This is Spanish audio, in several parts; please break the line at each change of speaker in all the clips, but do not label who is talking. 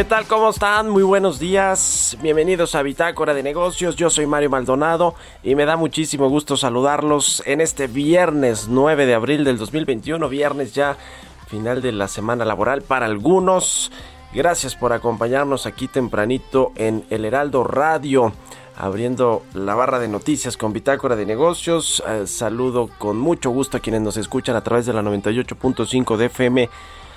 ¿Qué tal? ¿Cómo están? Muy buenos días. Bienvenidos a Bitácora de Negocios. Yo soy Mario Maldonado y me da muchísimo gusto saludarlos en este viernes 9 de abril del 2021. Viernes ya final de la semana laboral para algunos. Gracias por acompañarnos aquí tempranito en El Heraldo Radio. Abriendo la barra de noticias con Bitácora de Negocios. Eh, saludo con mucho gusto a quienes nos escuchan a través de la 98.5 de FM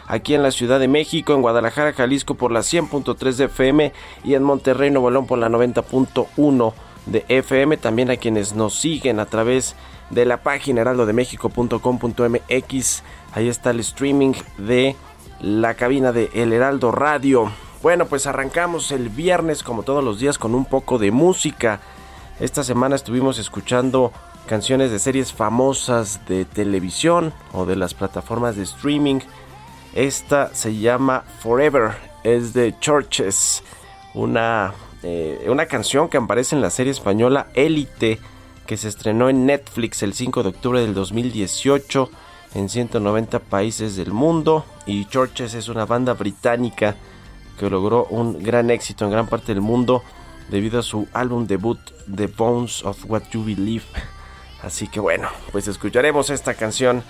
aquí en la Ciudad de México, en Guadalajara, Jalisco por la 100.3 de FM y en Monterrey, Nuevo León por la 90.1 de FM. También a quienes nos siguen a través de la página heraldodemexico.com.mx. Ahí está el streaming de la cabina de El Heraldo Radio. Bueno, pues arrancamos el viernes como todos los días con un poco de música. Esta semana estuvimos escuchando canciones de series famosas de televisión o de las plataformas de streaming esta se llama Forever, es de Churches, una, eh, una canción que aparece en la serie española Élite, que se estrenó en Netflix el 5 de octubre del 2018 en 190 países del mundo. Y Churches es una banda británica que logró un gran éxito en gran parte del mundo debido a su álbum debut The Bones of What You Believe. Así que bueno, pues escucharemos esta canción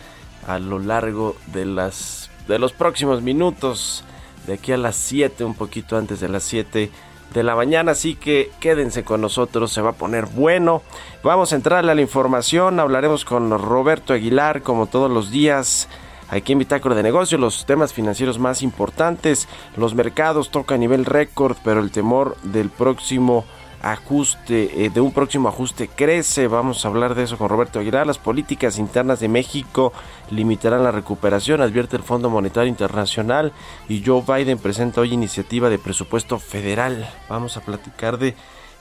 a lo largo de las de los próximos minutos, de aquí a las 7, un poquito antes de las 7 de la mañana, así que quédense con nosotros, se va a poner bueno. Vamos a entrarle a la información, hablaremos con Roberto Aguilar como todos los días. Aquí en Bitácora de Negocios, los temas financieros más importantes, los mercados tocan a nivel récord, pero el temor del próximo ajuste, eh, de un próximo ajuste crece. Vamos a hablar de eso con Roberto Aguilar. Las políticas internas de México limitarán la recuperación, advierte el Fondo Monetario Internacional. Y Joe Biden presenta hoy iniciativa de presupuesto federal. Vamos a platicar de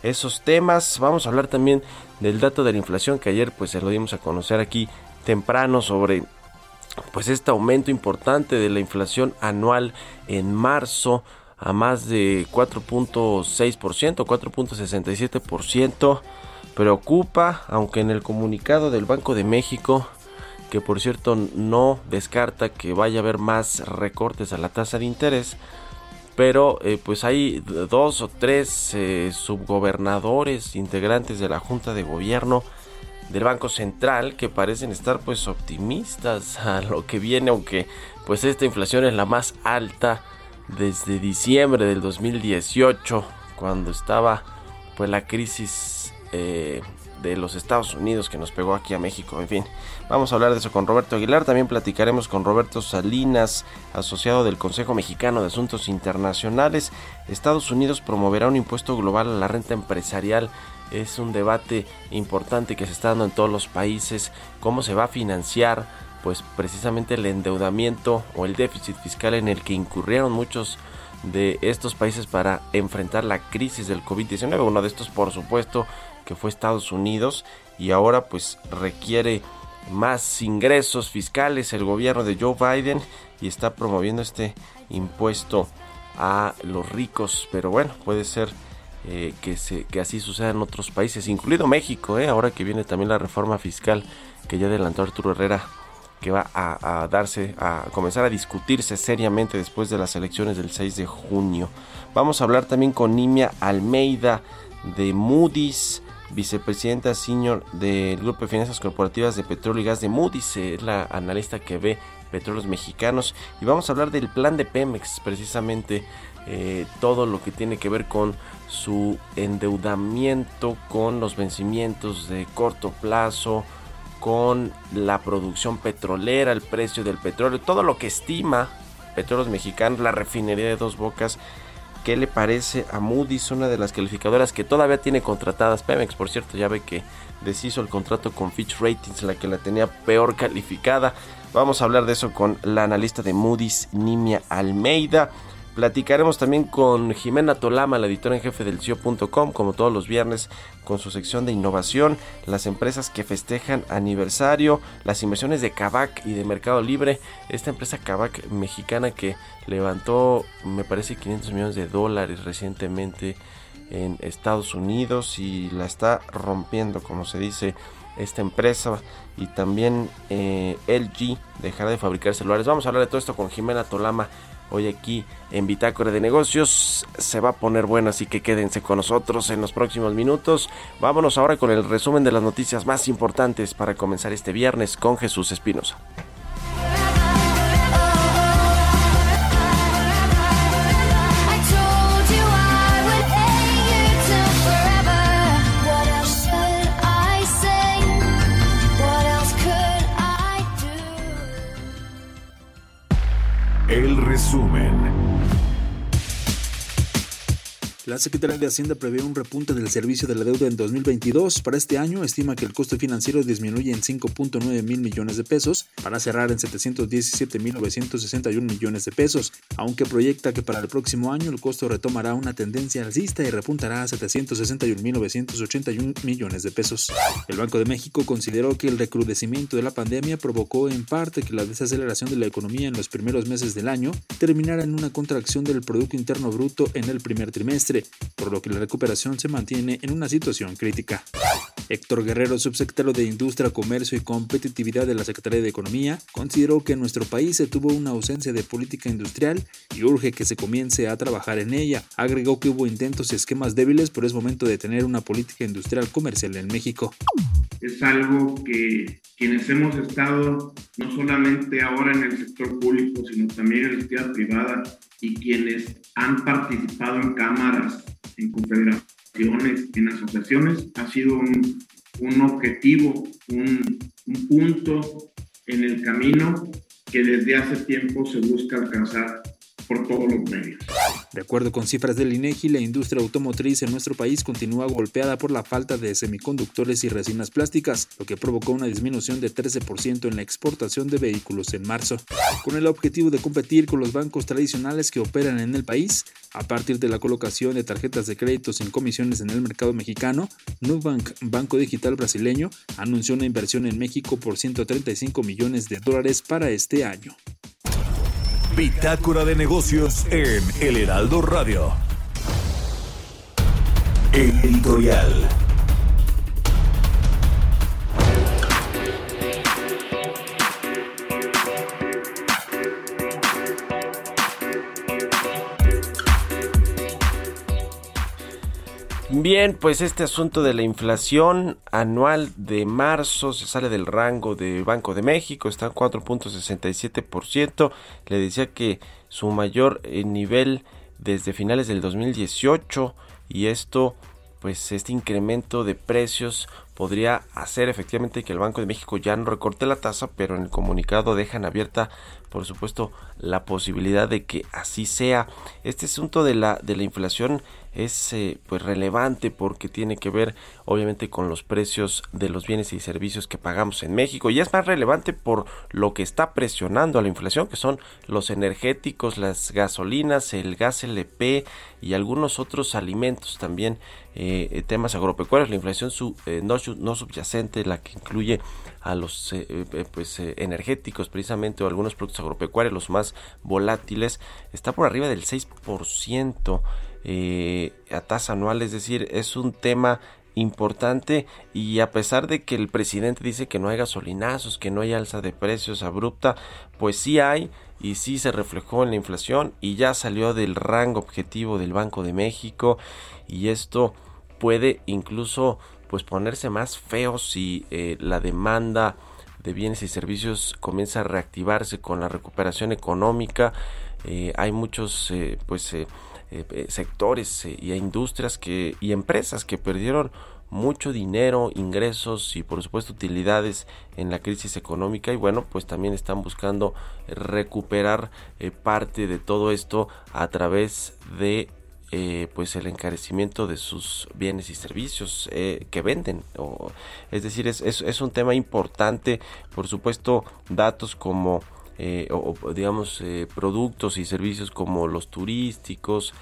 esos temas. Vamos a hablar también del dato de la inflación que ayer pues se lo dimos a conocer aquí temprano sobre pues este aumento importante de la inflación anual en marzo a más de 4.6%, 4.67%. Preocupa, aunque en el comunicado del Banco de México, que por cierto no descarta que vaya a haber más recortes a la tasa de interés, pero eh, pues hay dos o tres eh, subgobernadores integrantes de la Junta de Gobierno del Banco Central que parecen estar pues optimistas a lo que viene, aunque pues esta inflación es la más alta desde diciembre del 2018, cuando estaba pues la crisis eh, de los Estados Unidos que nos pegó aquí a México. En fin, vamos a hablar de eso con Roberto Aguilar. También platicaremos con Roberto Salinas, asociado del Consejo Mexicano de Asuntos Internacionales. Estados Unidos promoverá un impuesto global a la renta empresarial. Es un debate importante que se está dando en todos los países. ¿Cómo se va a financiar? Pues precisamente el endeudamiento o el déficit fiscal en el que incurrieron muchos de estos países para enfrentar la crisis del COVID-19. Uno de estos, por supuesto, que fue Estados Unidos y ahora pues requiere más ingresos fiscales el gobierno de Joe Biden y está promoviendo este impuesto a los ricos. Pero bueno, puede ser eh, que, se, que así suceda en otros países, incluido México, eh, ahora que viene también la reforma fiscal que ya adelantó Arturo Herrera que va a, darse, a comenzar a discutirse seriamente después de las elecciones del 6 de junio. Vamos a hablar también con Nimia Almeida de Moody's, vicepresidenta senior del Grupo de Finanzas Corporativas de Petróleo y Gas de Moody's, es la analista que ve petróleos mexicanos. Y vamos a hablar del plan de Pemex, precisamente eh, todo lo que tiene que ver con su endeudamiento, con los vencimientos de corto plazo, con la producción petrolera, el precio del petróleo, todo lo que estima Petróleos Mexicanos, la refinería de Dos Bocas. ¿Qué le parece a Moody's, una de las calificadoras que todavía tiene contratadas? Pemex, por cierto, ya ve que deshizo el contrato con Fitch Ratings, la que la tenía peor calificada. Vamos a hablar de eso con la analista de Moody's, Nimia Almeida. Platicaremos también con Jimena Tolama, la editora en jefe del CIO.com, como todos los viernes, con su sección de innovación, las empresas que festejan aniversario, las inversiones de Kavak y de Mercado Libre. Esta empresa Kavak mexicana que levantó, me parece, 500 millones de dólares recientemente en Estados Unidos y la está rompiendo, como se dice esta empresa y también eh, LG dejará de fabricar celulares. Vamos a hablar de todo esto con Jimena Tolama hoy aquí en Bitácora de Negocios. Se va a poner bueno, así que quédense con nosotros en los próximos minutos. Vámonos ahora con el resumen de las noticias más importantes para comenzar este viernes con Jesús Espinosa.
Resumen.
La Secretaría de Hacienda prevé un repunte del servicio de la deuda en 2022. Para este año estima que el costo financiero disminuye en 5.9 mil millones de pesos para cerrar en 717 mil 961 millones de pesos, aunque proyecta que para el próximo año el costo retomará una tendencia alcista y repuntará a 761 mil 981 millones de pesos. El Banco de México consideró que el recrudecimiento de la pandemia provocó en parte que la desaceleración de la economía en los primeros meses del año terminara en una contracción del Producto Interno Bruto en el primer trimestre por lo que la recuperación se mantiene en una situación crítica. Héctor Guerrero, subsecretario de Industria, Comercio y Competitividad de la Secretaría de Economía, consideró que en nuestro país se tuvo una ausencia de política industrial y urge que se comience a trabajar en ella. Agregó que hubo intentos y esquemas débiles, pero es momento de tener una política industrial comercial en México.
Es algo que quienes hemos estado no solamente ahora en el sector público, sino también en la actividad privada y quienes han participado en cámaras, en confederaciones, en asociaciones, ha sido un, objetivo, un punto en el camino que desde hace tiempo se busca alcanzar por todos los medios.
De acuerdo con cifras del INEGI, la industria automotriz en nuestro país continúa golpeada por la falta de semiconductores y resinas plásticas, lo que provocó una disminución de 13% en la exportación de vehículos en marzo. Con el objetivo de competir con los bancos tradicionales que operan en el país, a partir de la colocación de tarjetas de crédito sin comisiones en el mercado mexicano, Nubank, Banco Digital brasileño, anunció una inversión en México por 135 millones de dólares para este año.
Bitácora de negocios en El Heraldo Radio. Editorial.
Bien, pues este asunto de la inflación anual de marzo se sale del rango de Banco de México, está en 4.67%. Le decía que su mayor eh, nivel desde finales del 2018 y esto pues este incremento de precios podría hacer efectivamente que el Banco de México ya no recorte la tasa, pero en el comunicado dejan abierta, por supuesto, la posibilidad de que así sea. Este asunto de la, de la inflación es eh, pues relevante porque tiene que ver obviamente con los precios de los bienes y servicios que pagamos en México. Y es más relevante por lo que está presionando a la inflación que son los energéticos, las gasolinas, el gas LP y algunos otros alimentos también eh, temas agropecuarios, la inflación eh, no, no, subyacente, la que incluye a los pues, energéticos precisamente o algunos productos agropecuarios, los más volátiles, está por arriba del 6% eh, a tasa anual, es decir, es un tema importante y a pesar de que el presidente dice que no hay gasolinazos, que no hay alza de precios abrupta, pues sí hay y sí se reflejó en la inflación y ya salió del rango objetivo del Banco de México y esto puede incluso pues ponerse más feo si eh, la demanda de bienes y servicios comienza a reactivarse con la recuperación económica. Eh, hay muchos eh, pues eh, eh, sectores eh, y industrias que, y empresas que perdieron mucho dinero, ingresos y por supuesto utilidades en la crisis económica. Y bueno pues también están buscando recuperar parte de todo esto a través de pues el encarecimiento de sus bienes y servicios que venden es decir es, es, un tema importante. Por supuesto datos como eh, o, digamos eh, productos y servicios como los turísticos,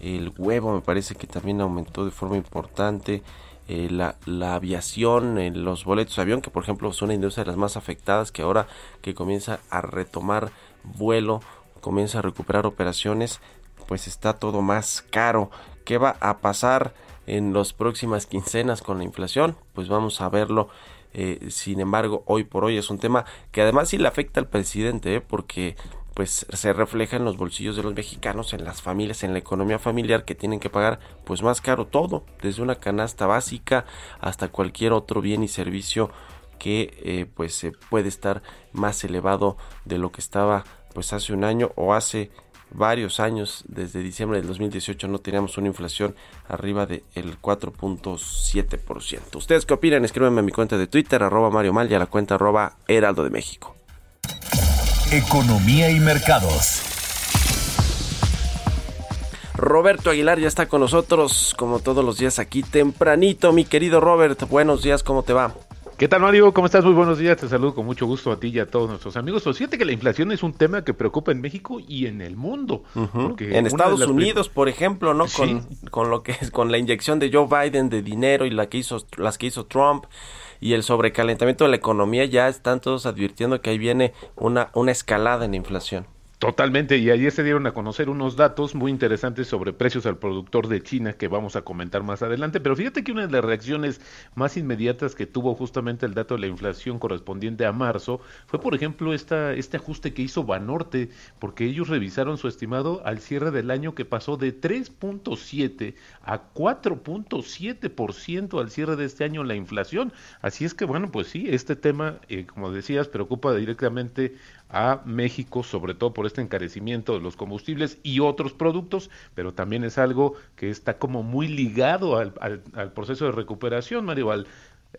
el huevo me parece que también aumentó de forma importante, eh, la, aviación, los boletos de avión, que por ejemplo son una industria de las más afectadas, que ahora que comienza a retomar vuelo, comienza a recuperar operaciones, pues está todo más caro. ¿Qué va a pasar en las próximas quincenas con la inflación? Pues vamos a verlo eh, sin embargo, hoy por hoy es un tema que además sí le afecta al presidente, ¿eh? porque pues se refleja en los bolsillos de los mexicanos, en las familias, en la economía familiar que tienen que pagar pues más caro todo, desde una canasta básica hasta cualquier otro bien y servicio que eh, pues puede estar más elevado de lo que estaba pues hace un año o hace varios años, desde diciembre del 2018 no teníamos una inflación arriba del 4.7%. ¿Ustedes qué opinan? Escríbanme a mi cuenta de Twitter, arroba Mario Mal y a la cuenta arroba Heraldo de México.
Economía y mercados.
Roberto Aguilar ya está con nosotros, como todos los días aquí tempranito. Mi querido Robert, buenos días, ¿cómo te va?
¿Qué tal, Mario? ¿Cómo estás? Muy buenos días. Te saludo con mucho gusto a ti y a todos nuestros amigos. Pues fíjate que la inflación es un tema que preocupa en México y en el mundo.
En Estados Unidos, por ejemplo, ¿no? Con, con lo que es con la inyección de Joe Biden de dinero y la que hizo, las que hizo Trump y el sobrecalentamiento de la economía, ya están todos advirtiendo que ahí viene una, una escalada en la inflación.
Totalmente, y ayer se dieron a conocer unos datos muy interesantes sobre precios al productor de China que vamos a comentar más adelante, pero fíjate que una de las reacciones más inmediatas que tuvo justamente el dato de la inflación correspondiente a marzo fue, por ejemplo, esta, este ajuste que hizo Banorte, porque ellos revisaron su estimado al cierre del año que pasó de 3.7 a 4.7% al cierre de este año la inflación. Así es que, bueno, pues sí, este tema, eh, como decías, preocupa directamente a México, sobre todo por este encarecimiento de los combustibles y otros productos, pero también es algo que está como muy ligado al, al, proceso de recuperación, Mario, al,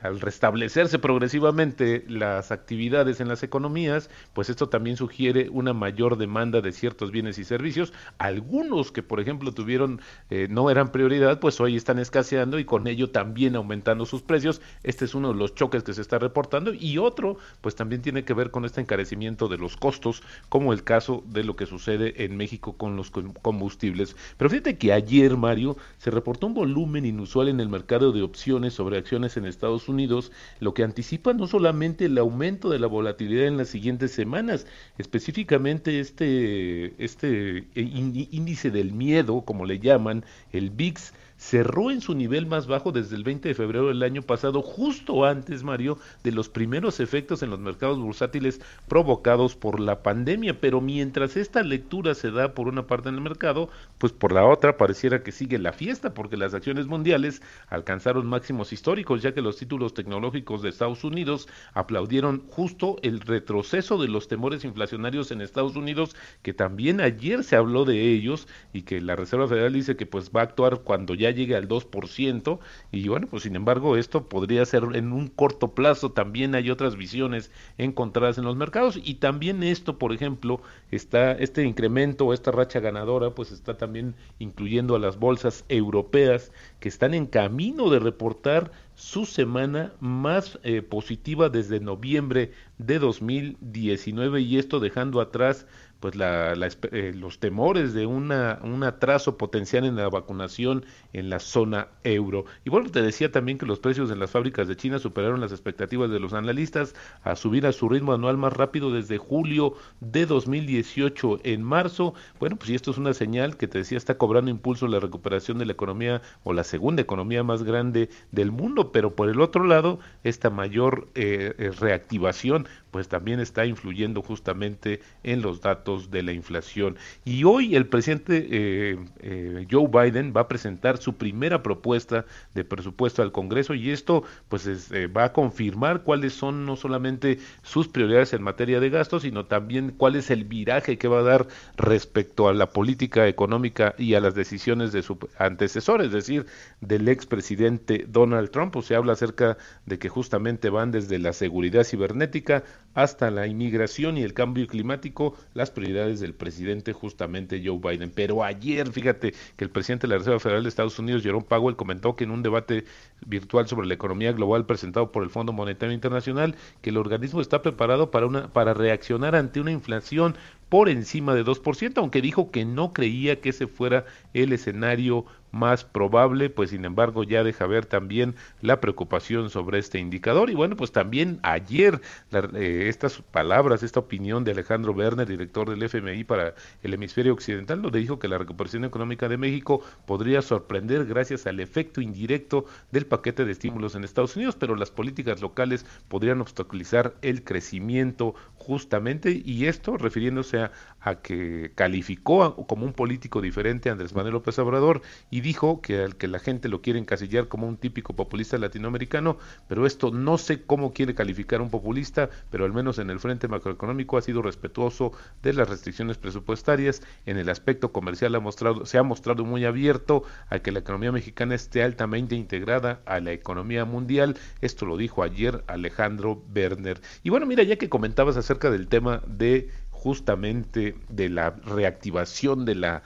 al restablecerse progresivamente las actividades en las economías, pues esto también sugiere una mayor demanda de ciertos bienes y servicios. Algunos que, por ejemplo, tuvieron, eh, no eran prioridad, pues hoy están escaseando y con ello también aumentando sus precios. Este es uno de los choques que se está reportando. Y otro, pues también tiene que ver con este encarecimiento de los costos, como el caso de lo que sucede en México con los combustibles. Pero fíjate que ayer, Mario, se reportó un volumen inusual en el mercado de opciones sobre acciones en Estados Unidos, lo que anticipa no solamente el aumento de la volatilidad en las siguientes semanas, específicamente este, este eh, índice del miedo, como le llaman, el VIX, cerró en su nivel más bajo desde el 20 de febrero del año pasado, justo antes, Mario, de los primeros efectos en los mercados bursátiles provocados por la pandemia. Pero mientras esta lectura se da por una parte en el mercado, pues por la otra pareciera que sigue la fiesta, porque las acciones mundiales alcanzaron máximos históricos, ya que los títulos tecnológicos de Estados Unidos aplaudieron justo el retroceso de los temores inflacionarios en Estados Unidos, que también ayer se habló de ellos y que la Reserva Federal dice que pues va a actuar cuando ya ya llegue al 2%, y bueno, pues sin embargo esto podría ser en un corto plazo, también hay otras visiones encontradas en los mercados, y también esto, por ejemplo, está este incremento, esta racha ganadora, pues está también incluyendo a las bolsas europeas que están en camino de reportar su semana más eh, positiva desde noviembre de 2019 y esto dejando atrás pues la, eh, los temores de una, un atraso potencial en la vacunación en la zona euro. Y bueno, te decía también que los precios en las fábricas de China superaron las expectativas de los analistas a subir a su ritmo anual más rápido desde julio de 2018 en marzo. Bueno, pues y esto es una señal que te decía está cobrando impulso la recuperación de la economía o la segunda economía más grande del mundo, pero por el otro lado, esta mayor eh, eh, reactivación pues también está influyendo justamente en los datos de la inflación. Y hoy el presidente eh, eh, Joe Biden va a presentar su primera propuesta de presupuesto al Congreso y esto pues eh, va a confirmar cuáles son no solamente sus prioridades en materia de gastos, sino también cuál es el viraje que va a dar respecto a la política económica y a las decisiones de su antecesor, es decir, del expresidente Donald Trump. Se habla acerca de que justamente van desde la seguridad cibernética hasta la inmigración y el cambio climático, las prioridades del presidente justamente Joe Biden. Pero ayer, fíjate que el presidente de la Reserva Federal de Estados Unidos, Jerome Powell, comentó que en un debate virtual sobre la economía global presentado por el Fondo Monetario Internacional, que el organismo está preparado para, una, para reaccionar ante una inflación por encima de 2%, aunque dijo que no creía que ese fuera el escenario más probable, pues sin embargo ya deja ver también la preocupación sobre este indicador. Y bueno, pues también ayer eh, estas palabras, esta opinión de Alejandro Werner, director del FMI para el hemisferio occidental, donde dijo que la recuperación económica de México podría sorprender gracias al efecto indirecto del paquete de estímulos en Estados Unidos, pero las políticas locales podrían obstaculizar el crecimiento justamente, y esto refiriéndose a, que calificó como un político diferente a Andrés Manuel López Obrador dijo que al que la gente lo quiere encasillar como un típico populista latinoamericano, pero esto no sé cómo quiere calificar un populista, pero al menos en el frente macroeconómico ha sido respetuoso de las restricciones presupuestarias, en el aspecto comercial ha mostrado, se ha mostrado muy abierto a que la economía mexicana esté altamente integrada a la economía mundial, esto lo dijo ayer Alejandro Werner. Y bueno, mira, ya que comentabas acerca del tema de justamente de la reactivación de la,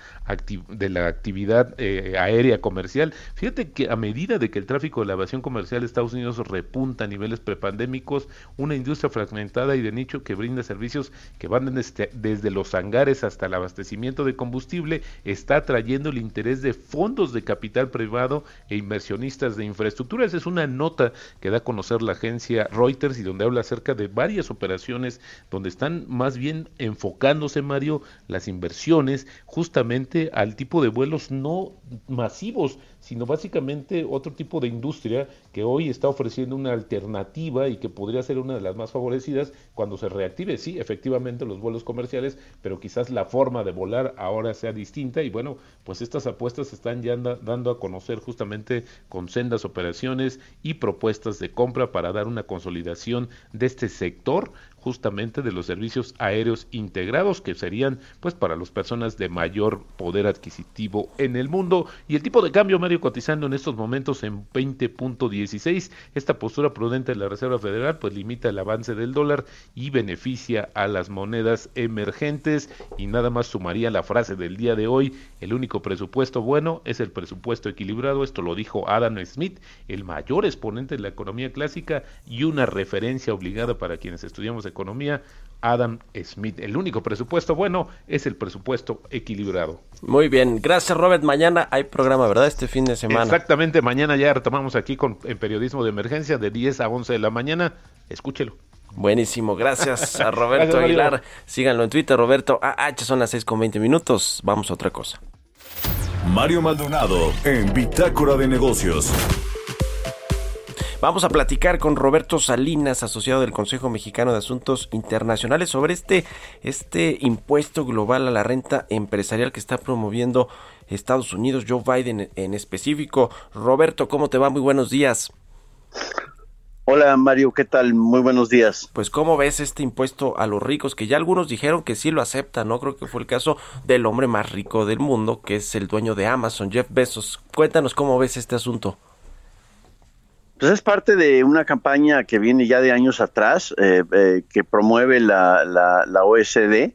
de la actividad eh, aérea comercial. Fíjate que a medida de que el tráfico de la aviación comercial de Estados Unidos repunta a niveles prepandémicos, una industria fragmentada y de nicho que brinda servicios que van desde, desde los hangares hasta el abastecimiento de combustible está atrayendo el interés de fondos de capital privado e inversionistas de infraestructura. Esa es una nota que da a conocer la agencia Reuters y donde habla acerca de varias operaciones donde están más bien enfocándose, Mario, las inversiones justamente al tipo de vuelos no masivos, sino básicamente otro tipo de industria que hoy está ofreciendo una alternativa y que podría ser una de las más favorecidas cuando se reactive, sí, efectivamente los vuelos comerciales, pero quizás la forma de volar ahora sea distinta. Y bueno, pues estas apuestas se están ya dando a conocer justamente con sendas operaciones y propuestas de compra para dar una consolidación de este sector justamente de los servicios aéreos integrados que serían pues para las personas de mayor poder adquisitivo en el mundo. Y el tipo de cambio cotizando en estos momentos en 20.16 esta postura prudente de la Reserva Federal pues limita el avance del dólar y beneficia a las monedas emergentes. Y nada más sumaría la frase del día de hoy el único presupuesto bueno es el presupuesto equilibrado. Esto lo dijo Adam Smith el mayor exponente de la economía clásica y una referencia obligada para quienes estudiamos Economía, Adam Smith. El único presupuesto bueno es el presupuesto equilibrado.
Muy bien, gracias Robert. Mañana hay programa, ¿verdad? Este fin de semana.
Exactamente, mañana ya retomamos aquí con en periodismo de emergencia de 10 a 11 de la mañana. Escúchelo.
Buenísimo, gracias a Roberto Aguilar. Síganlo en Twitter, Roberto AH, son las 6 con 20 minutos. Vamos a otra cosa.
Mario Maldonado en Bitácora de Negocios.
Vamos a platicar con Roberto Salinas, asociado del Consejo Mexicano de Asuntos Internacionales, sobre este, este impuesto global a la renta empresarial que está promoviendo Estados Unidos, Joe Biden en específico. Roberto, ¿cómo te va? Muy buenos días.
Hola Mario, ¿qué tal? Muy buenos días.
Pues ¿cómo ves este impuesto a los ricos? Que ya algunos dijeron que sí lo aceptan, ¿no? Creo que fue el caso del hombre más rico del mundo, que es el dueño de Amazon, Jeff Bezos. Cuéntanos cómo ves este asunto.
Pues es parte de una campaña que viene ya de años atrás, eh, eh, que promueve la, la, OSD.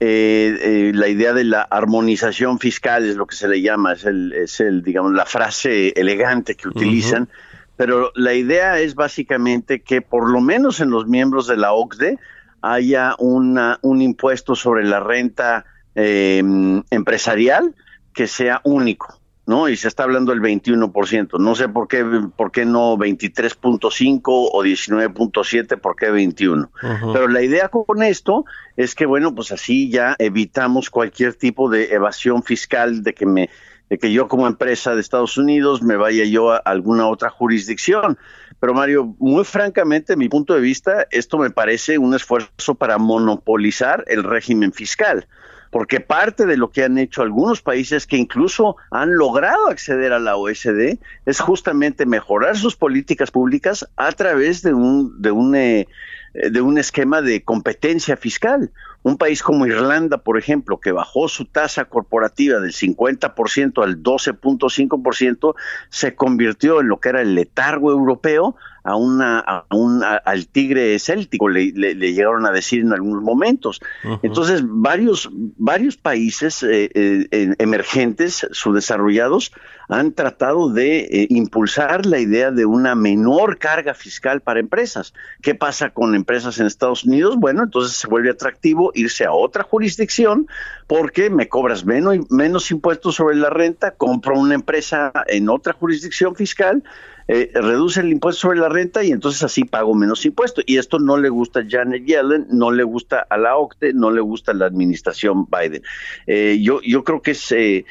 Eh, la idea de la armonización fiscal es lo que se le llama, es el, es el digamos, la frase elegante que utilizan. Pero la idea es básicamente que por lo menos en los miembros de la OCDE haya una, un impuesto sobre la renta em, empresarial que sea único, ¿no? Y se está hablando del 21%. No sé por qué, por qué no 23.5 o 19.7, por qué 21. Pero la idea con esto es que, bueno, pues así ya evitamos cualquier tipo de evasión fiscal de que me de que yo como empresa de Estados Unidos me vaya yo a alguna otra jurisdicción. Pero Mario, muy francamente, mi punto de vista, esto me parece un esfuerzo para monopolizar el régimen fiscal porque parte de lo que han hecho algunos países que incluso han logrado acceder a la OSD es justamente mejorar sus políticas públicas a través de un, de un, eh, de un esquema de competencia fiscal. Un país como Irlanda, por ejemplo, que bajó su tasa corporativa del 50% al 12.5%, se convirtió en lo que era el letargo europeo a una, a un, al tigre céltico, le, le, llegaron a decir en algunos momentos. Entonces, varios, varios países eh, eh, emergentes, subdesarrollados, han tratado de eh, impulsar la idea de una menor carga fiscal para empresas. ¿Qué pasa con empresas en Estados Unidos? Bueno, entonces se vuelve atractivo irse a otra jurisdicción porque me cobras menos, menos impuestos sobre la renta, compro una empresa en otra jurisdicción fiscal eh, reduce el impuesto sobre la renta y entonces así pago menos impuestos. Y esto no le gusta a Janet Yellen, no le gusta a la OCDE, no le gusta a la administración Biden. Eh, yo, yo creo que es... Eh,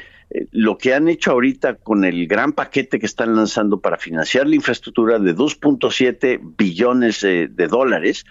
lo que han hecho ahorita con el gran paquete que están lanzando para financiar la infraestructura de 2.7 billones de dólares,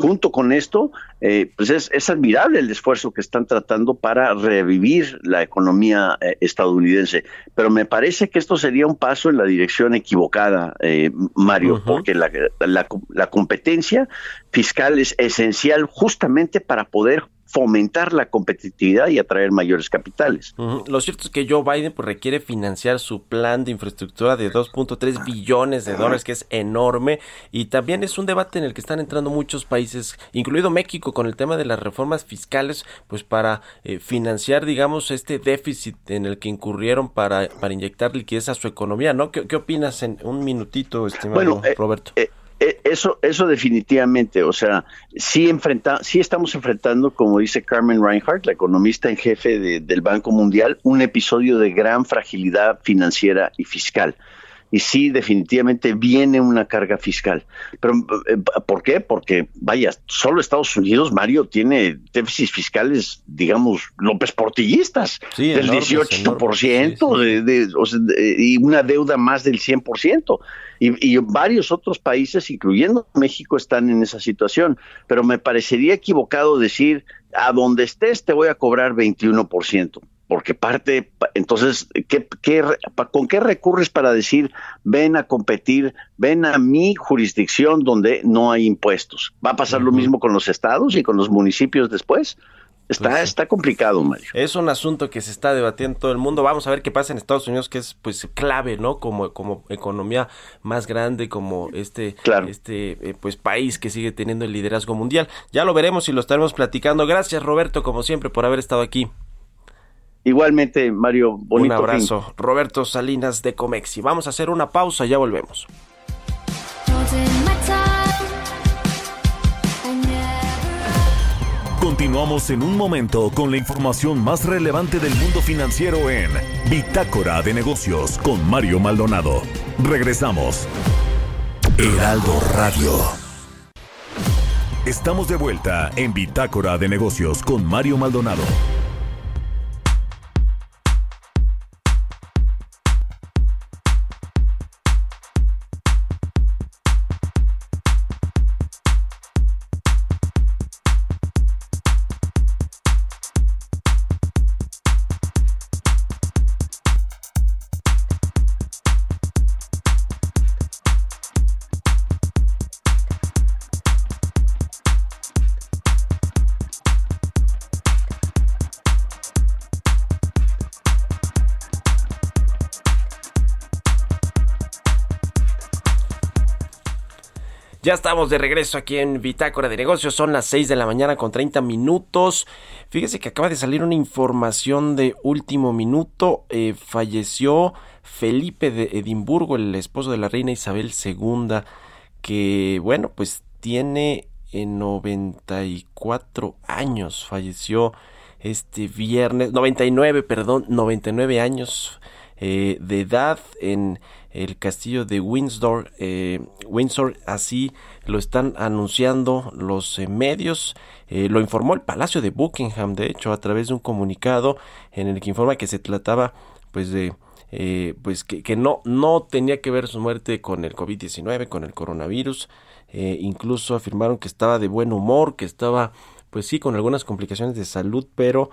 junto con esto, eh, pues es, admirable el esfuerzo que están tratando para revivir la economía eh, estadounidense. Pero me parece que esto sería un paso en la dirección equivocada, eh, Mario, porque la, la competencia fiscal es esencial justamente para poder fomentar la competitividad y atraer mayores capitales.
Lo cierto es que Joe Biden pues, requiere financiar su plan de infraestructura de 2.3 billones de dólares, que es enorme, y también es un debate en el que están entrando muchos países, incluido México, con el tema de las reformas fiscales, pues para eh, financiar, digamos, este déficit en el que incurrieron para, para inyectar liquidez a su economía, ¿no? ¿Qué, opinas en un minutito, estimado eh, Roberto?
Eh, eso, eso definitivamente, o sea, sí, enfrenta, sí estamos enfrentando, como dice Carmen Reinhardt, la economista en jefe del Banco Mundial, un episodio de gran fragilidad financiera y fiscal y sí, definitivamente viene una carga fiscal. Pero, eh, ¿por qué? Porque, vaya, solo Estados Unidos, Mario, tiene déficits fiscales, digamos, López Portillistas, del 18%, de, y una deuda más del 100%. Y, y varios otros países, incluyendo México, están en esa situación. Pero me parecería equivocado decir, a donde estés te voy a cobrar 21% porque parte, entonces, ¿qué, con qué recurres para decir, ven a competir, ven a mi jurisdicción donde no hay impuestos? ¿Va a pasar lo mismo con los estados y con los municipios después? Está, pues está complicado, Mario.
Es un asunto que se está debatiendo en todo el mundo. Vamos a ver qué pasa en Estados Unidos, que es pues clave, ¿no? Como, como economía más grande, como este, este eh, pues país que sigue teniendo el liderazgo mundial. Ya lo veremos y lo estaremos platicando. Gracias, Roberto, como siempre, por haber estado aquí.
Igualmente, Mario, bonito.
Un abrazo. Roberto Salinas de Comexi. Vamos a hacer una pausa, ya volvemos.
Continuamos en un momento con la información más relevante del mundo financiero en Bitácora de Negocios con Mario Maldonado. Regresamos. Heraldo Radio. Estamos de vuelta en Bitácora de Negocios con Mario Maldonado.
Ya estamos de regreso aquí en Bitácora de Negocios. Son las 6 de la mañana con 30 minutos. Fíjese que acaba de salir una información de último minuto. Eh, falleció Felipe de Edimburgo, el esposo de la reina Isabel II, que, bueno, pues tiene 94 eh, años. Falleció este viernes, 99, perdón, 99 años eh, de edad en el castillo de Windsor, eh, Windsor, así lo están anunciando los eh, medios, eh, lo informó el Palacio de Buckingham, de hecho, a través de un comunicado en el que informa que se trataba, pues, de pues que, que, no, no tenía que ver su muerte con el COVID-19, con el coronavirus. incluso afirmaron que estaba de buen humor, que estaba, pues sí, con algunas complicaciones de salud, pero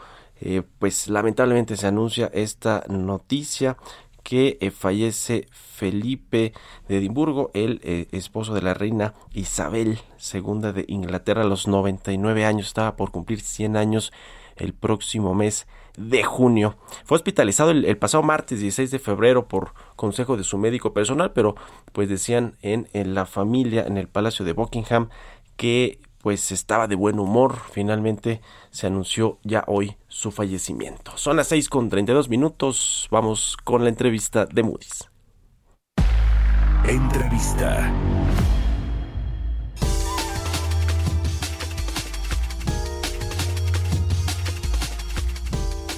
pues lamentablemente se anuncia esta noticia que eh, fallece Felipe de Edimburgo, el eh, esposo de la reina Isabel II de Inglaterra a los 99 años, estaba por cumplir 100 años el próximo mes de junio. Fue hospitalizado el, pasado martes 16 de febrero por consejo de su médico personal, pero pues decían en la familia, en el Palacio de Buckingham, que pues estaba de buen humor. Finalmente se anunció ya hoy su fallecimiento. Son las 6 con 32 minutos. Vamos con la entrevista de Moody's.
Entrevista.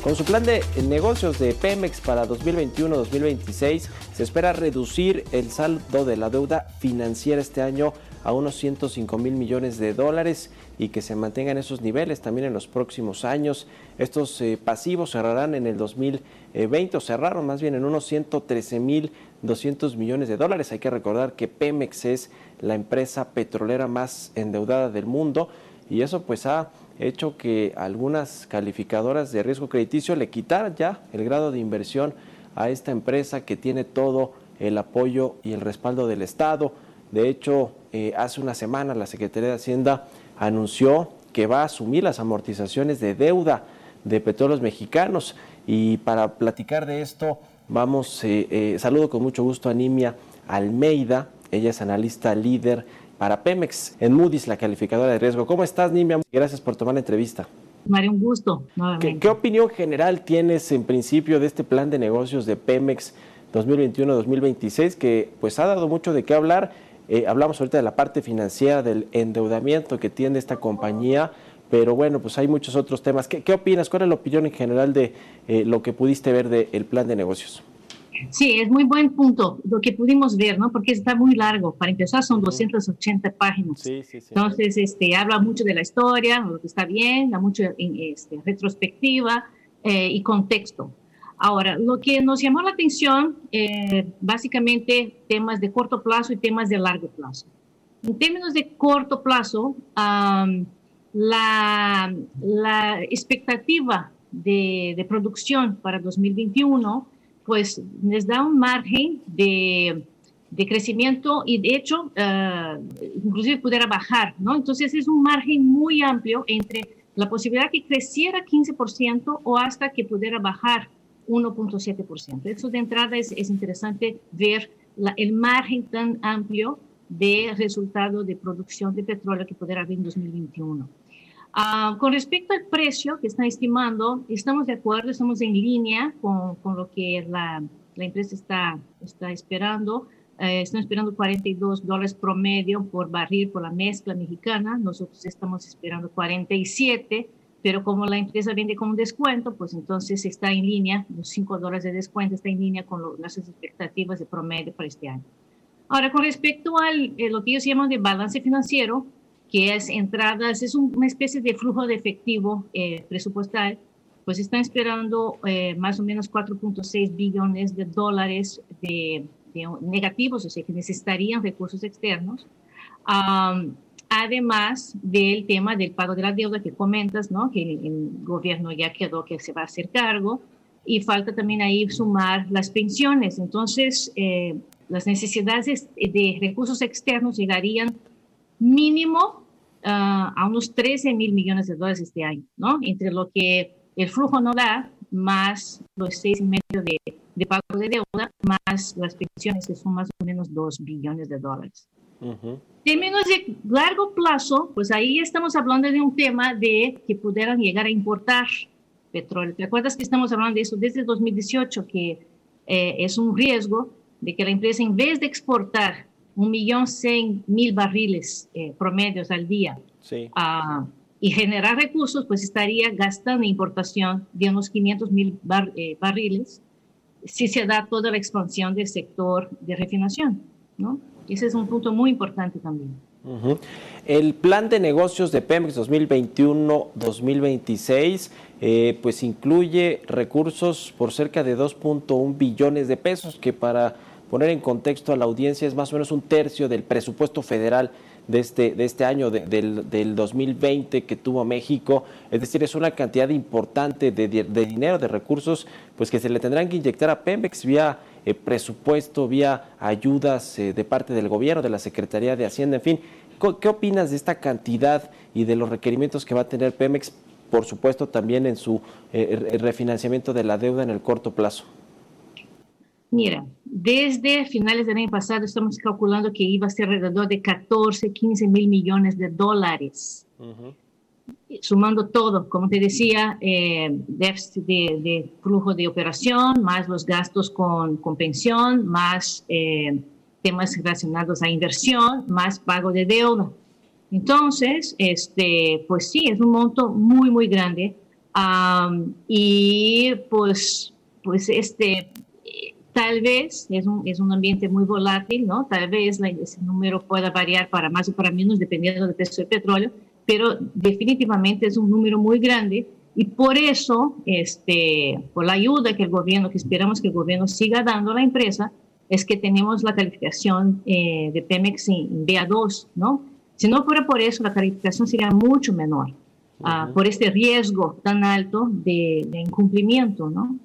Con su plan de negocios de Pemex para 2021-2026, se espera reducir el saldo de la deuda financiera este año a unos 105 mil millones de dólares y que se mantengan esos niveles también en los próximos años. Estos eh, pasivos cerrarán en el 2020 o cerraron más bien en unos 113 mil 200 millones de dólares. Hay que recordar que Pemex es la empresa petrolera más endeudada del mundo y eso pues ha hecho que algunas calificadoras de riesgo crediticio le quitaran ya el grado de inversión a esta empresa que tiene todo el apoyo y el respaldo del Estado. De hecho, eh, hace una semana la Secretaría de Hacienda anunció que va a asumir las amortizaciones de deuda de petróleos mexicanos. Y para platicar de esto, vamos, eh, eh, saludo con mucho gusto a Nimia Almeida, ella es analista líder para Pemex en Moody's, la calificadora de riesgo. ¿Cómo estás, Nimia? Gracias por tomar la entrevista.
María, un gusto.
¿Qué, ¿Qué, opinión general tienes en principio de este plan de negocios de Pemex 2021-2026 que pues ha dado mucho de qué hablar? Eh, hablamos ahorita de la parte financiera, del endeudamiento que tiene esta compañía, pero bueno, pues hay muchos otros temas. ¿Qué, qué opinas? ¿Cuál es la opinión en general de eh, lo que pudiste ver del plan de negocios?
Sí, es muy buen punto lo que pudimos ver, ¿no? Porque está muy largo. Para empezar, son 280 páginas. Sí, sí, sí. Entonces, este, habla mucho de la historia, lo que está bien, da mucho en, este, retrospectiva eh, y contexto. Ahora, lo que nos llamó la atención, eh, básicamente temas de corto plazo y temas de largo plazo. En términos de corto plazo, la, la, expectativa de, de, producción para 2021, pues les da un margen de, de crecimiento y de hecho, uh, inclusive pudiera bajar, ¿no? Entonces es un margen muy amplio entre la posibilidad que creciera 15% o hasta que pudiera bajar 1.7%. Eso de entrada es, es interesante ver la, el margen tan amplio de resultado de producción de petróleo que podrá haber en 2021. Uh, ah, con respecto al precio que están estimando, estamos de acuerdo, estamos en línea con, con lo que la, la, empresa está, está esperando. Eh, están esperando 42 dólares promedio por barril por la mezcla mexicana. Nosotros estamos esperando 47 pero como la empresa vende con un descuento, pues entonces está en línea, los 5 dólares de descuento está en línea con las expectativas de promedio para este año. Ahora, con respecto a eh, lo que ellos llaman de balance financiero, que es entradas, es una especie de flujo de efectivo eh, presupuestal, pues están esperando eh, más o menos 4.6 billones de dólares de, negativos, o sea, que necesitarían recursos externos además del tema del pago de la deuda que comentas, ¿no? que el, gobierno ya quedó que se va a hacer cargo, y falta también ahí sumar las pensiones. Entonces, eh, las necesidades de recursos externos llegarían mínimo uh, a unos 13 mil millones de dólares este año, ¿no? Entre lo que el flujo no da, más los seis y medio de, de pago de deuda, más las pensiones que son más o menos 2 billones de dólares. Términos de largo plazo, pues ahí estamos hablando de un tema de que pudieran llegar a importar petróleo. ¿Te acuerdas que estamos hablando de eso desde 2018, que eh, es un riesgo de que la empresa, en vez de exportar un millón cien mil barriles eh, promedios al día ah, y generar recursos, pues estaría gastando importación de unos 500 mil eh, barriles si se da toda la expansión del sector de refinación, ¿no? Ese es un punto muy importante también.
El plan de negocios de Pemex 2021-2026 eh, pues incluye recursos por cerca de 2.1 billones de pesos, que para poner en contexto a la audiencia es más o menos un tercio del presupuesto federal de este, de este año, del, del, 2020 que tuvo México. Es decir, es una cantidad importante de, de, dinero, de recursos, pues que se le tendrán que inyectar a Pemex vía eh, presupuesto, vía ayudas eh, de parte del gobierno, de la Secretaría de Hacienda, en fin. ¿Qué opinas de esta cantidad y de los requerimientos que va a tener Pemex, por supuesto, también en su eh, refinanciamiento de la deuda en el corto plazo?
Mira, desde finales del año pasado estamos calculando que iba a ser alrededor de 14, 15 mil millones de dólares. Sumando todo, como te decía, eh, déficit de, flujo de operación, más los gastos con, con pensión, más eh, temas relacionados a inversión, más pago de deuda. Entonces, este, pues sí, es un monto muy, muy grande. y pues, pues este, Tal vez es un, es un ambiente muy volátil, ¿no? Tal vez ese número pueda variar para más o para menos dependiendo del precio del petróleo, pero definitivamente es un número muy grande y por eso, este, por la ayuda que el gobierno, que esperamos que el gobierno siga dando a la empresa, es que tenemos la calificación eh, de Pemex en BA2, ¿no? Si no fuera por eso, la calificación sería mucho menor, ah, por este riesgo tan alto de, incumplimiento, ¿no?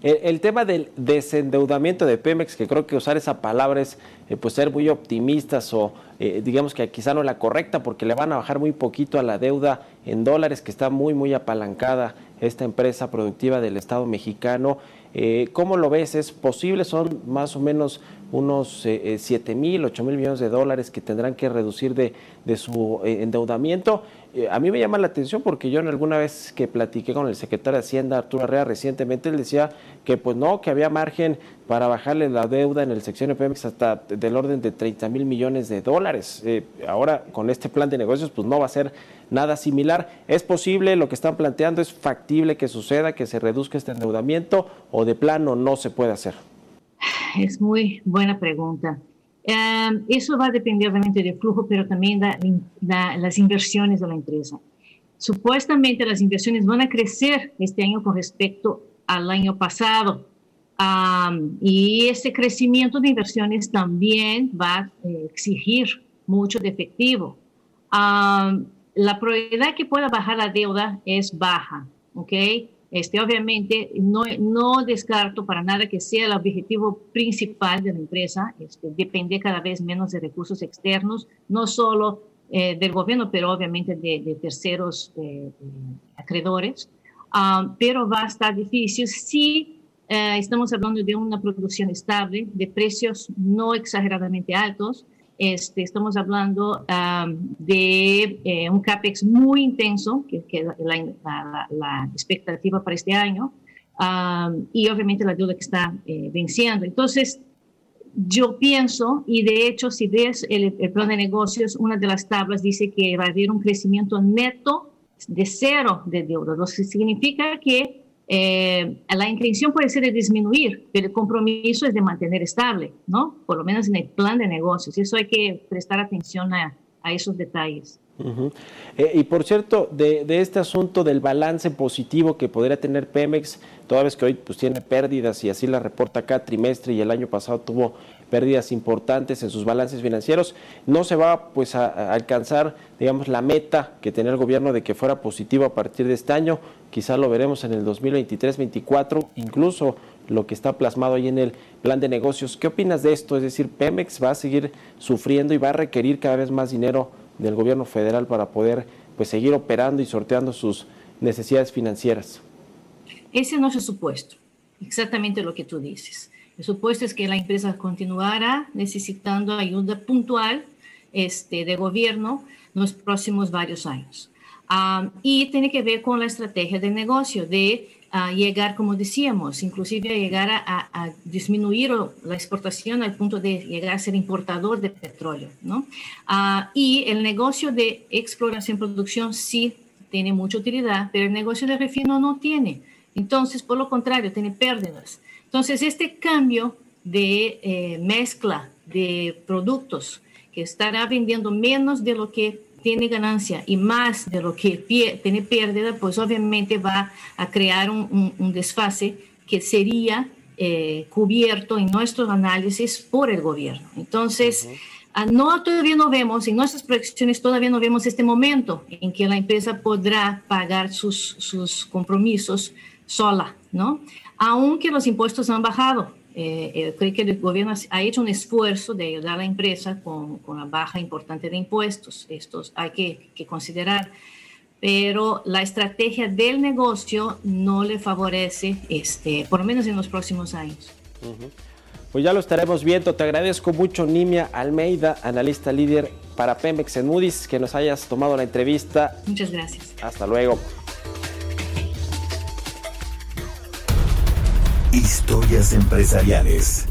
El, tema del desendeudamiento de Pemex, que creo que usar esa palabra es eh, pues ser muy optimistas o eh, digamos que quizá no la correcta porque le van a bajar muy poquito a la deuda en dólares que está muy muy apalancada esta empresa productiva del Estado mexicano. Eh, ¿Cómo lo ves? ¿Es posible? Son más o menos unos eh, 7 mil, 8 mil millones de dólares que tendrán que reducir de, de su endeudamiento. Eh, a mí me llama la atención porque yo en alguna vez que platiqué con el secretario de Hacienda, Arturo Arrea, recientemente, él decía que pues no, que había margen para bajarle la deuda en el sección de Pemex hasta del orden de 30 mil millones de dólares. Eh, ahora con este plan de negocios pues no va a ser nada similar. ¿Es posible lo que están planteando? ¿Es factible que suceda, que se reduzca este endeudamiento o de plano no se puede hacer?
Es muy buena pregunta. Em, eso va a depender obviamente del flujo, pero también de las inversiones de la empresa. Supuestamente las inversiones van a crecer este año con respecto al año pasado. y ese crecimiento de inversiones también va a eh, exigir mucho de efectivo. la probabilidad que pueda bajar la deuda es baja, ¿ok? Este, obviamente, no, descarto para nada que sea el objetivo principal de la empresa, este, depende cada vez menos de recursos externos, no solo eh, del gobierno, pero obviamente de, terceros eh, eh, acreedores. Ah, pero va a estar difícil si estamos hablando de una producción estable, de precios no exageradamente altos, este, estamos hablando de eh, un CAPEX muy intenso, que es la, expectativa para este año, y obviamente la deuda que está eh, venciendo. Entonces, yo pienso, y de hecho, si ves el, el, plan de negocios, una de las tablas dice que va a haber un crecimiento neto de cero de deuda, lo que significa que eh, la intención puede ser de disminuir, pero el compromiso es de mantener estable, ¿no? Por lo menos en el plan de negocios. Y eso hay que prestar atención a, esos detalles.
Eh, y por cierto, de, este asunto del balance positivo que podría tener Pemex, toda vez que hoy pues, tiene pérdidas y así la reporta cada trimestre y el año pasado tuvo pérdidas importantes en sus balances financieros, no se va pues a, alcanzar, digamos, la meta que tenía el gobierno de que fuera positivo a partir de este año. Quizá lo veremos en el 2023-24, incluso lo que está plasmado ahí en el plan de negocios. ¿Qué opinas de esto? Es decir, Pemex va a seguir sufriendo y va a requerir cada vez más dinero del gobierno federal para poder pues seguir operando y sorteando sus necesidades financieras.
Ese no es el supuesto, exactamente lo que tú dices. El supuesto es que la empresa continuará necesitando ayuda puntual este, de gobierno en los próximos varios años. Ah, y tiene que ver con la estrategia de negocio, de ah, llegar, como decíamos, inclusive a llegar a, disminuir la exportación al punto de llegar a ser importador de petróleo. ¿no? Ah, y el negocio de exploración y producción sí tiene mucha utilidad, pero el negocio de refino no tiene. Entonces, por lo contrario, tiene pérdidas. Entonces, este cambio de eh, mezcla de productos que estará vendiendo menos de lo que tiene ganancia y más de lo que tiene pérdida, pues obviamente va a crear un, desfase que sería eh, cubierto en nuestros análisis por el gobierno. Entonces, ah, no todavía no vemos, en nuestras proyecciones todavía no vemos este momento en que la empresa podrá pagar sus, sus compromisos sola, ¿no? Aunque los impuestos han bajado, eh, eh, creo que el gobierno ha hecho un esfuerzo de ayudar a la empresa con, con la baja importante de impuestos. Estos hay que, que, considerar. Pero la estrategia del negocio no le favorece, este, por lo menos en los próximos años.
Pues ya lo estaremos viendo. Te agradezco mucho, Nimia Almeida, analista líder para Pemex en Moody's, que nos hayas tomado la entrevista.
Muchas gracias.
Hasta luego.
Historias empresariales.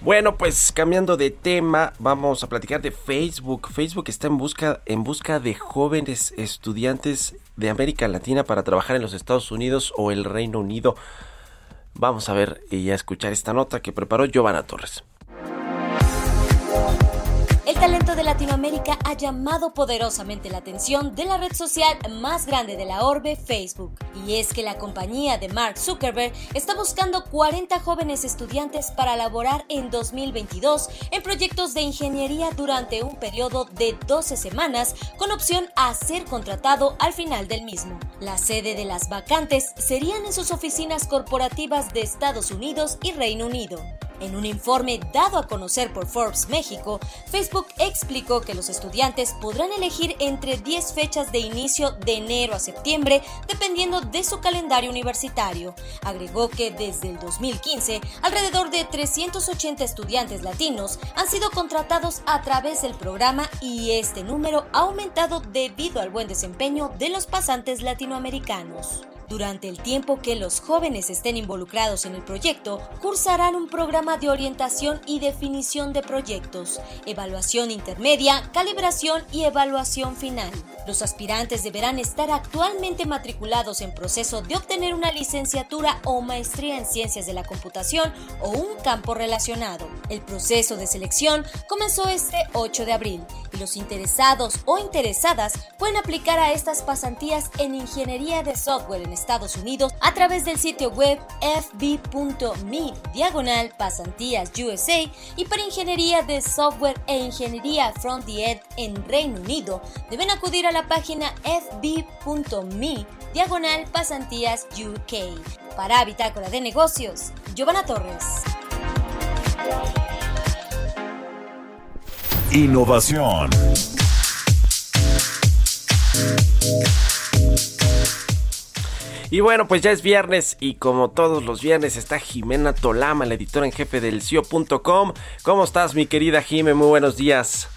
Bueno, pues cambiando de tema, vamos a platicar de Facebook. Facebook está en busca en busca de jóvenes estudiantes de América Latina para trabajar en los Estados Unidos o el Reino Unido. Vamos a ver y a escuchar esta nota que preparó Giovanna Torres.
El talento de Latinoamérica ha llamado poderosamente la atención de la red social más grande de la orbe, Facebook. Y es que la compañía de Mark Zuckerberg está buscando 40 jóvenes estudiantes para laborar en 2022 en proyectos de ingeniería durante un periodo de 12 semanas con opción a ser contratado al final del mismo. La sede de las vacantes serían en sus oficinas corporativas de Estados Unidos y Reino Unido. En un informe dado a conocer por Forbes México, Facebook explicó que los estudiantes podrán elegir entre 10 fechas de inicio de enero a septiembre, dependiendo de su calendario universitario. Agregó que desde el 2015, alrededor de 380 estudiantes latinos han sido contratados a través del programa y este número ha aumentado debido al buen desempeño de los pasantes latinoamericanos. Durante el tiempo que los jóvenes estén involucrados en el proyecto, cursarán un programa de orientación y definición de proyectos, evaluación intermedia, calibración y evaluación final. Los aspirantes deberán estar actualmente matriculados en proceso de obtener una licenciatura o maestría en ciencias de la computación o un campo relacionado. El proceso de selección comenzó este 8 de abril y los interesados o interesadas pueden aplicar a estas pasantías en ingeniería de software en Estados Unidos a través del sitio web fb.me diagonal pasantías USA y para ingeniería de software e ingeniería front end en Reino Unido deben acudir a la página fb.me diagonal pasantías UK. Para Bitácora de Negocios, Giovanna Torres.
Innovación.
Y bueno, pues ya es viernes y como todos los viernes está Jimena Tolama, la editora en jefe del CIO.com. ¿Cómo estás, mi querida Jime? Muy buenos días.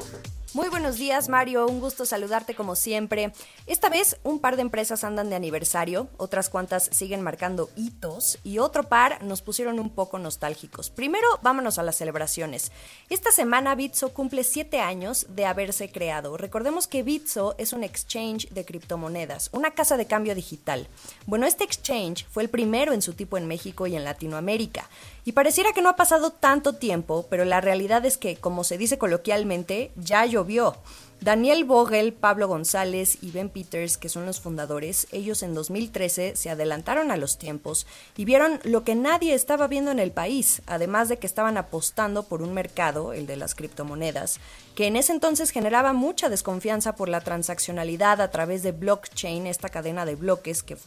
Muy buenos días, Mario. Un gusto saludarte como siempre. Esta vez un par de empresas andan de aniversario, otras cuantas siguen marcando hitos y otro par nos pusieron un poco nostálgicos. Primero, vámonos a las celebraciones. Esta semana Bitso cumple siete años de haberse creado. Recordemos que Bitso es un exchange de criptomonedas, una casa de cambio digital. Bueno, este exchange fue el primero en su tipo en México y en Latinoamérica. Y pareciera que no ha pasado tanto tiempo, pero la realidad es que, como se dice coloquialmente, ya llovió. Daniel Vogel, Pablo González y Ben Peters, que son los fundadores, ellos en 2013 se adelantaron a los tiempos y vieron lo que nadie estaba viendo en el país, además de que estaban apostando por un mercado, el de las criptomonedas, que en ese entonces generaba mucha desconfianza por la transaccionalidad a través de blockchain, esta cadena de bloques que,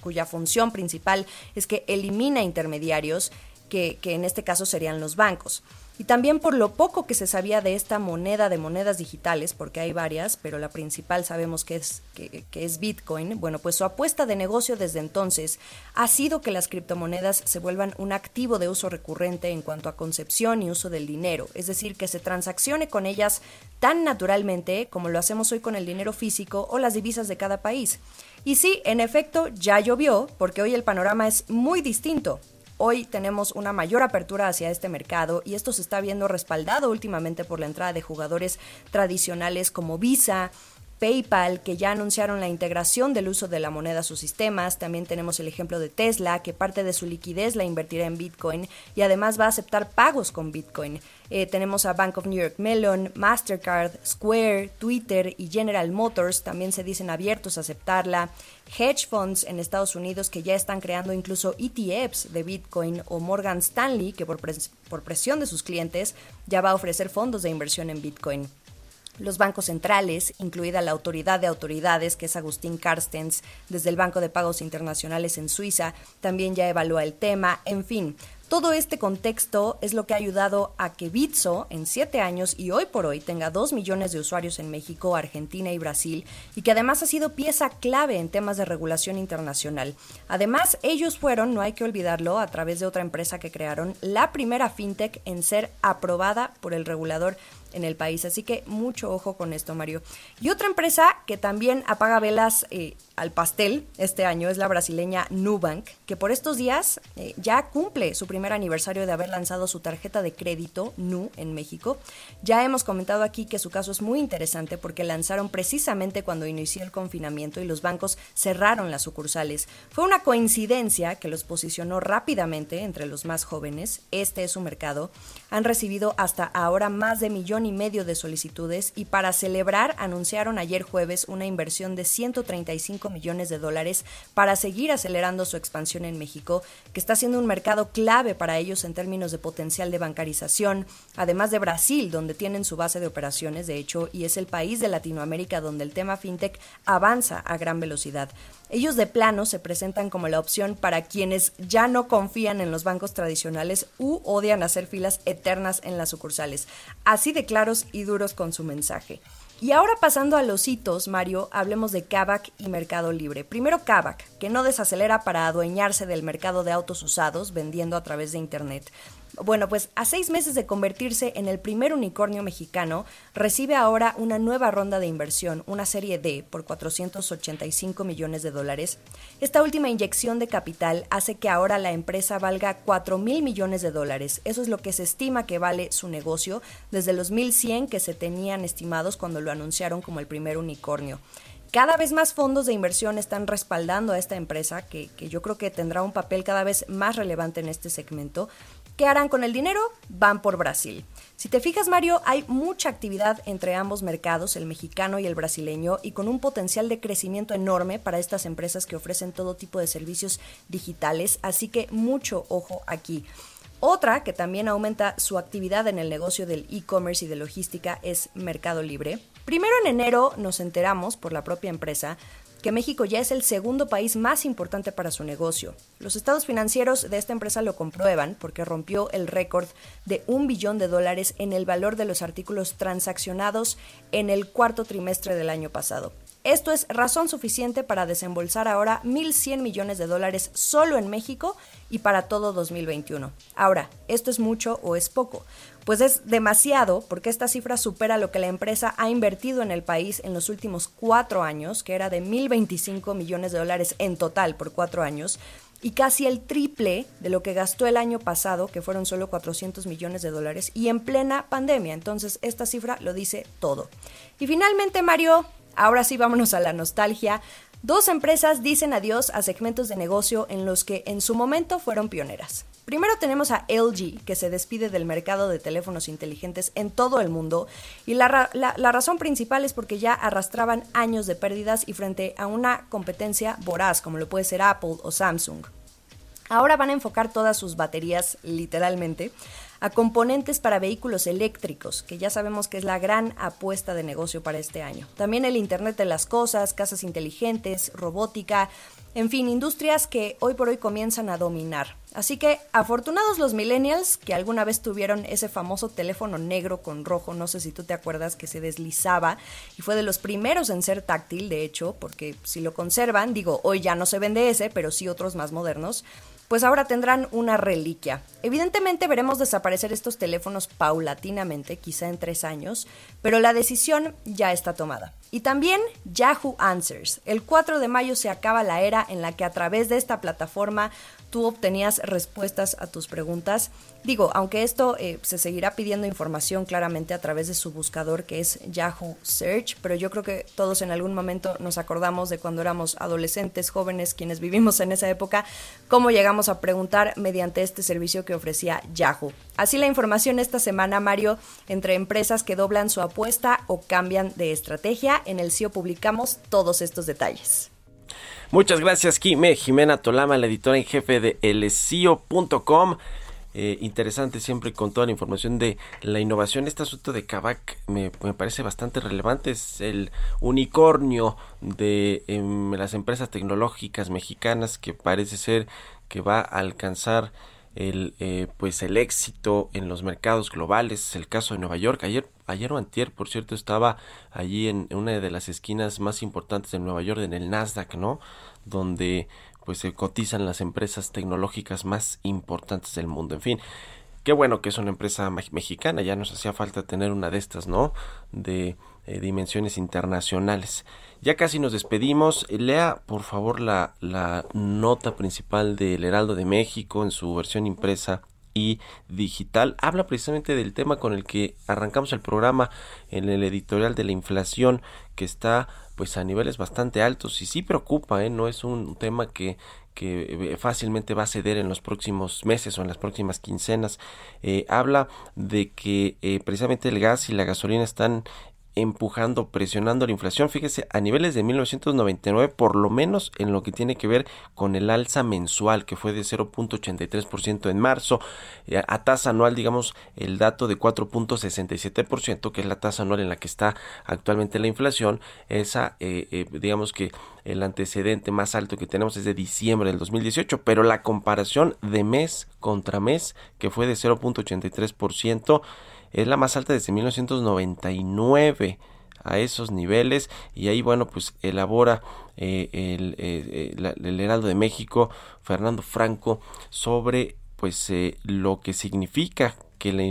cuya función principal es que elimina intermediarios que, que en este caso serían los bancos y también por lo poco que se sabía de esta moneda de monedas digitales, porque hay varias, pero la principal sabemos que es, que, es Bitcoin, bueno, pues su apuesta de negocio desde entonces ha sido que las criptomonedas se vuelvan un activo de uso recurrente en cuanto a concepción y uso del dinero, es decir, que se transaccione con ellas tan naturalmente como lo hacemos hoy con el dinero físico o las divisas de cada país. Y sí, en efecto, ya llovió, porque hoy el panorama es muy distinto. Hoy tenemos una mayor apertura hacia este mercado y esto se está viendo respaldado últimamente por la entrada de jugadores tradicionales como Visa, PayPal, que ya anunciaron la integración del uso de la moneda a sus sistemas. También tenemos el ejemplo de Tesla, que parte de su liquidez la invertirá en Bitcoin y además va a aceptar pagos con Bitcoin. Eh, tenemos a Bank of New York Mellon, Mastercard, Square, Twitter y General Motors también se dicen abiertos a aceptarla. Hedge funds en Estados Unidos que ya están creando incluso ETFs de Bitcoin o Morgan Stanley que por, por presión de sus clientes ya va a ofrecer fondos de inversión en Bitcoin los bancos centrales, incluida la autoridad de autoridades, que es Agustín Carstens, desde el Banco de Pagos Internacionales en Suiza, también ya evalúa el tema. En fin, todo este contexto es lo que ha ayudado a que Bitso en siete años y hoy por hoy tenga dos millones de usuarios en México, Argentina y Brasil y que además ha sido pieza clave en temas de regulación internacional. Además, ellos fueron, no hay que olvidarlo, a través de otra empresa que crearon, la primera fintech en ser aprobada por el regulador en el país. Así que mucho ojo con esto, Mario. Y otra empresa que también apaga velas eh, al pastel este año es la brasileña Nubank, que por estos días eh, ya cumple su primer aniversario de haber lanzado su tarjeta de crédito Nu en México. Ya hemos comentado aquí que su caso es muy interesante porque lanzaron precisamente cuando inició el confinamiento y los bancos cerraron las sucursales. Fue una coincidencia que los posicionó rápidamente entre los más jóvenes. Este es su mercado. Han recibido hasta ahora más de millón y medio de solicitudes y para celebrar anunciaron ayer jueves una inversión de 135 millones de dólares para seguir acelerando su expansión en México, que está siendo un mercado clave para ellos en términos de potencial de bancarización, además de Brasil, donde tienen su base de operaciones, de hecho, y es el país de Latinoamérica donde el tema fintech avanza a gran velocidad. Ellos de plano se presentan como la opción para quienes ya no confían en los bancos tradicionales u odian hacer filas eternas en las sucursales. Así de claros y duros con su mensaje. Y ahora pasando a los hitos, Mario, hablemos de Kavak y Mercado Libre. Primero Kavak, que no desacelera para adueñarse del mercado de autos usados vendiendo a través de Internet. Bueno, pues a seis meses de convertirse en el primer unicornio mexicano, recibe ahora una nueva ronda de inversión, una serie D, por 485 millones de dólares. Esta última inyección de capital hace que ahora la empresa valga 4 mil millones de dólares. Eso es lo que se estima que vale su negocio desde los 1.100 que se tenían estimados cuando lo anunciaron como el primer unicornio. Cada vez más fondos de inversión están respaldando a esta empresa, que, que, yo creo que tendrá un papel cada vez más relevante en este segmento. ¿Qué harán con el dinero? Van por Brasil. Si te fijas, Mario, hay mucha actividad entre ambos mercados, el mexicano y el brasileño, y con un potencial de crecimiento enorme para estas empresas que ofrecen todo tipo de servicios digitales, así que mucho ojo aquí. Otra que también aumenta su actividad en el negocio del e-commerce y de logística es Mercado Libre. Primero en enero nos enteramos por la propia empresa que México ya es el segundo país más importante para su negocio. Los estados financieros de esta empresa lo comprueban porque rompió el récord de un billón de dólares en el valor de los artículos transaccionados en el cuarto trimestre del año pasado. Esto es razón suficiente para desembolsar ahora 1.100 millones de dólares solo en México y para todo 2021. Ahora, ¿esto es mucho o es poco? Pues es demasiado porque esta cifra supera lo que la empresa ha invertido en el país en los últimos cuatro años, que era de 1.025 millones de dólares en total por cuatro años, y casi el triple de lo que gastó el año pasado, que fueron solo 400 millones de dólares, y en plena pandemia. Entonces, esta cifra lo dice todo. Y finalmente, Mario, ahora sí vámonos a la nostalgia. Dos empresas dicen adiós a segmentos de negocio en los que en su momento fueron pioneras. Primero tenemos a LG, que se despide del mercado de teléfonos inteligentes en todo el mundo, y la, la, razón principal es porque ya arrastraban años de pérdidas y frente a una competencia voraz, como lo puede ser Apple o Samsung. Ahora van a enfocar todas sus baterías, literalmente, a componentes para vehículos eléctricos, que ya sabemos que es la gran apuesta de negocio para este año. También el Internet de las Cosas, casas inteligentes, robótica, En fin, industrias que hoy por hoy comienzan a dominar. Así que afortunados los millennials que alguna vez tuvieron ese famoso teléfono negro con rojo, no sé si tú te acuerdas que se deslizaba y fue de los primeros en ser táctil, de hecho, porque si lo conservan, digo, hoy ya no se vende ese, pero sí otros más modernos, pues ahora tendrán una reliquia. Evidentemente veremos desaparecer estos teléfonos paulatinamente, quizá en tres años, pero la decisión ya está tomada. Y también Yahoo Answers. El 4 de mayo se acaba la era en la que a través de esta plataforma tú obtenías respuestas a tus preguntas. Digo, aunque esto eh, se seguirá pidiendo información claramente a través de su buscador que es Yahoo Search, pero yo creo que todos en algún momento nos acordamos de cuando éramos adolescentes, jóvenes, quienes vivimos en esa época, cómo llegamos a preguntar mediante este servicio que ofrecía Yahoo. Así la información esta semana, Mario, entre empresas que doblan su apuesta o cambian de estrategia. En el CIO publicamos todos estos detalles.
Muchas gracias, Jimé. Jimena Tolama, la editora en jefe de elesio.com. Eh, interesante siempre con toda la información de la innovación. Este asunto de Kavak me, parece bastante relevante. Es el unicornio de em, las empresas tecnológicas mexicanas que parece ser que va a alcanzar el eh, pues el éxito en los mercados globales. El caso de Nueva York. Ayer ayer o antier por cierto estaba allí en una de las esquinas más importantes de Nueva York en el Nasdaq no donde pues se cotizan las empresas tecnológicas más importantes del mundo. En fin qué bueno que es una empresa mexicana. Ya nos hacía falta tener una de estas no de eh, dimensiones internacionales ya casi nos despedimos. Lea, por favor, la, la nota principal del Heraldo de México en su versión impresa y digital. Habla precisamente del tema con el que arrancamos el programa en el editorial de la inflación que está pues a niveles bastante altos y sí preocupa, ¿eh? no es un tema que, que eh, fácilmente va a ceder en los próximos meses o en las próximas quincenas. Eh, habla de que eh, precisamente el gas y la gasolina están empujando, presionando la inflación, fíjese, a niveles de 1999, por lo menos en lo que tiene que ver con el alza mensual, que fue de 0.83% en marzo, eh, a tasa anual, digamos, el dato de 4.67%, que es la tasa anual en la que está actualmente la inflación, esa, eh, eh, digamos que el antecedente más alto que tenemos es de diciembre del 2018, pero la comparación de mes contra mes, que fue de 0.83%, es la más alta desde 1999 a esos niveles y ahí bueno pues elabora eh, el, eh, eh, el, Heraldo de México Fernando Franco sobre pues lo que significa que la,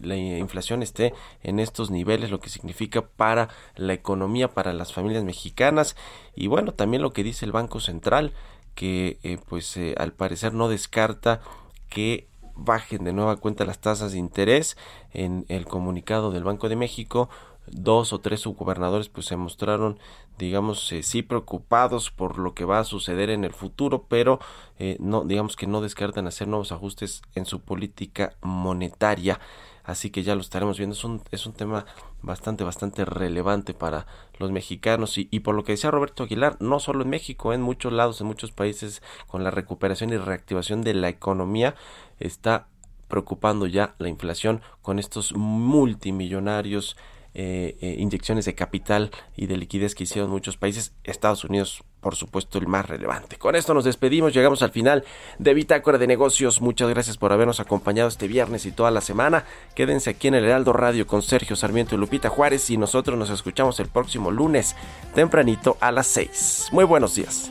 la, inflación esté en estos niveles, lo que significa para la economía, para las familias mexicanas y bueno, también lo que dice el Banco Central, que pues al parecer no descarta que bajen de nueva cuenta las tasas de interés. En el comunicado del Banco de México, dos o tres subgobernadores pues se mostraron digamos eh, sí preocupados por lo que va a suceder en el futuro pero eh, no digamos que no descartan hacer nuevos ajustes en su política monetaria así que ya lo estaremos viendo. Es un, es un tema bastante, bastante relevante para los mexicanos y, y, por lo que decía Roberto Aguilar, no solo en México, en muchos lados, en muchos países, con la recuperación y reactivación de la economía, está preocupando ya la inflación con estos multimillonarios eh, eh, inyecciones de capital y de liquidez que hicieron muchos países, Estados Unidos por supuesto el más relevante. Con esto nos despedimos, llegamos al final de Bitácora de Negocios. Muchas gracias por habernos acompañado este viernes y toda la semana. Quédense aquí en el Heraldo Radio con Sergio Sarmiento y Lupita Juárez y nosotros nos escuchamos el próximo lunes tempranito a las 6. Muy buenos días.